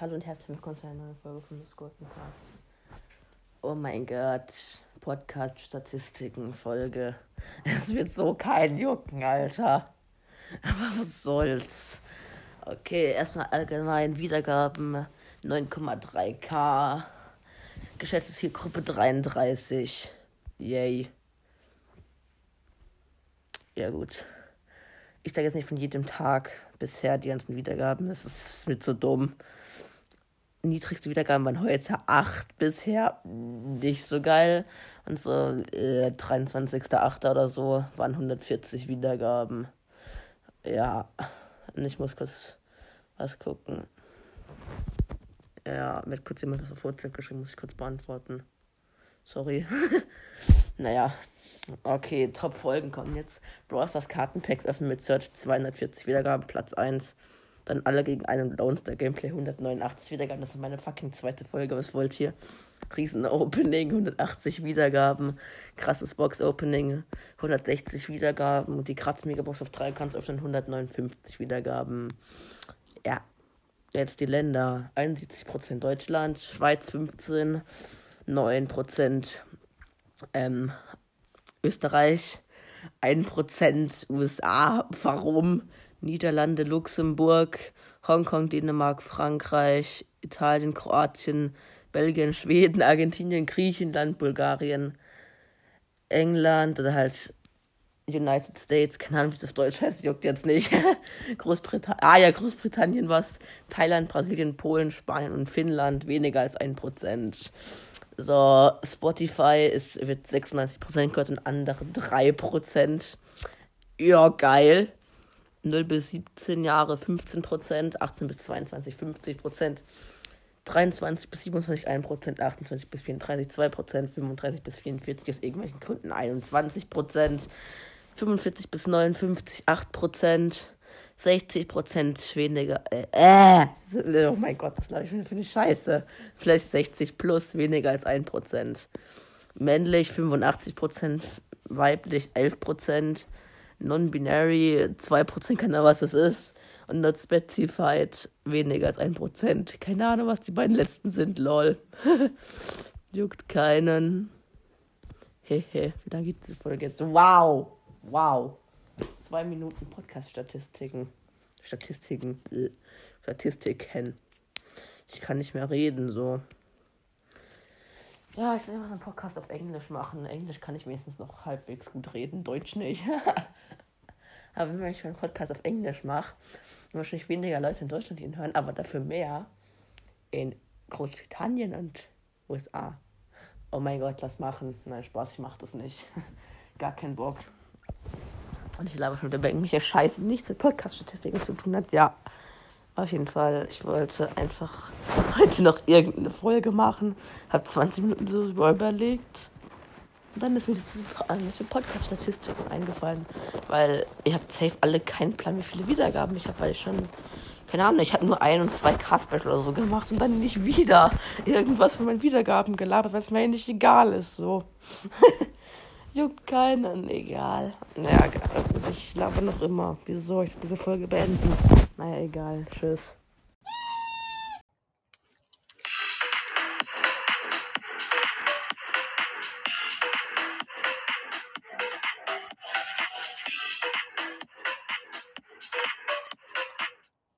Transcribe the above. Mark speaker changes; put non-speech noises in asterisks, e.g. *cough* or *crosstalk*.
Speaker 1: Hallo und herzlich willkommen zu einer neuen Folge von The Golden Cast. Oh mein Gott, Podcast-Statistiken-Folge. Es wird so kein Jucken, Alter. Aber was soll's? Okay, erstmal allgemein Wiedergaben 9,3k. Geschätzte Zielgruppe 33. Yay. Ja, gut. Ich sage jetzt nicht von jedem Tag bisher die ganzen Wiedergaben. Es ist mir zu dumm niedrigste Wiedergaben waren heute 8 bisher. Nicht so geil. Und so äh, 23.8. oder so waren 140 Wiedergaben. Ja. Und ich muss kurz was gucken. Ja, wird kurz jemand das auf WhatsApp geschrieben, muss ich kurz beantworten. Sorry. *laughs* naja. Okay, Top-Folgen kommen jetzt. Brawl Stars Kartenpacks öffnen mit Search 240 Wiedergaben, Platz 1. Dann alle gegen einen Lone Star Gameplay 189 Wiedergaben. Das ist meine fucking zweite Folge. Was wollt ihr? Riesen Opening, 180 Wiedergaben. Krasses Box Opening, 160 Wiedergaben. Und die Kratz Megabox auf 3 kannst öffnen, 159 Wiedergaben. Ja. Jetzt die Länder. 71% Deutschland, Schweiz 15, 9% ähm, Österreich, 1% USA. Warum? Niederlande, Luxemburg, Hongkong, Dänemark, Frankreich, Italien, Kroatien, Belgien, Schweden, *laughs* Argentinien, Griechenland, Bulgarien, England oder halt United States, keine Ahnung, wie es auf Deutsch heißt, juckt jetzt nicht. *laughs* Großbritannien, ah ja, Großbritannien was, Thailand, Brasilien, Polen, Spanien und Finnland weniger als ein Prozent. So, Spotify ist, wird 96% gehört und andere 3%. Ja, geil. 0 bis 17 Jahre 15 Prozent, 18 bis 22 50 Prozent, 23 bis 27 1 Prozent, 28 bis 34 2 Prozent, 35 bis 44 aus irgendwelchen Gründen 21 Prozent, 45 bis 59 8 Prozent, 60 Prozent weniger, äh, äh, oh mein Gott, was glaube ich für eine Scheiße, vielleicht 60 plus weniger als 1 Prozent, männlich 85 Prozent, weiblich 11 Prozent, Non-Binary 2%, keine Ahnung, was das ist. Und Not Specified weniger als 1%. Keine Ahnung, was die beiden letzten sind, lol. *laughs* Juckt keinen. Hehe, wie lange geht diese Folge jetzt? Wow! Wow! Zwei Minuten Podcast-Statistiken. Statistiken. Statistiken. Ich kann nicht mehr reden, so. Ja, ich soll einfach einen Podcast auf Englisch machen. Englisch kann ich wenigstens noch halbwegs gut reden, Deutsch nicht. *laughs* aber wenn ich einen Podcast auf Englisch mache, wahrscheinlich weniger Leute in Deutschland ihn hören, aber dafür mehr in Großbritannien und USA. Oh mein Gott, lass machen. Nein, Spaß, ich mach das nicht. *laughs* Gar keinen Bock. Und ich glaube schon wieder irgendwelche Scheiße nichts mit Podcast-Statistiken zu tun hat. Ja, auf jeden Fall. Ich wollte einfach heute noch irgendeine Folge machen. Hab 20 Minuten so überlegt. Und dann ist mir das mir Podcast-Statistiken eingefallen. Weil ich habe safe alle keinen Plan, wie viele Wiedergaben ich habe, weil ich schon. Keine Ahnung, ich habe nur ein und zwei Cast-Special oder so gemacht und dann nicht wieder irgendwas von meinen Wiedergaben gelabert, weil es mir eigentlich egal ist. So. *laughs* Juckt keinen, egal. Naja, ich laber noch immer. Wieso soll ich diese Folge beenden? Naja, egal. Tschüss.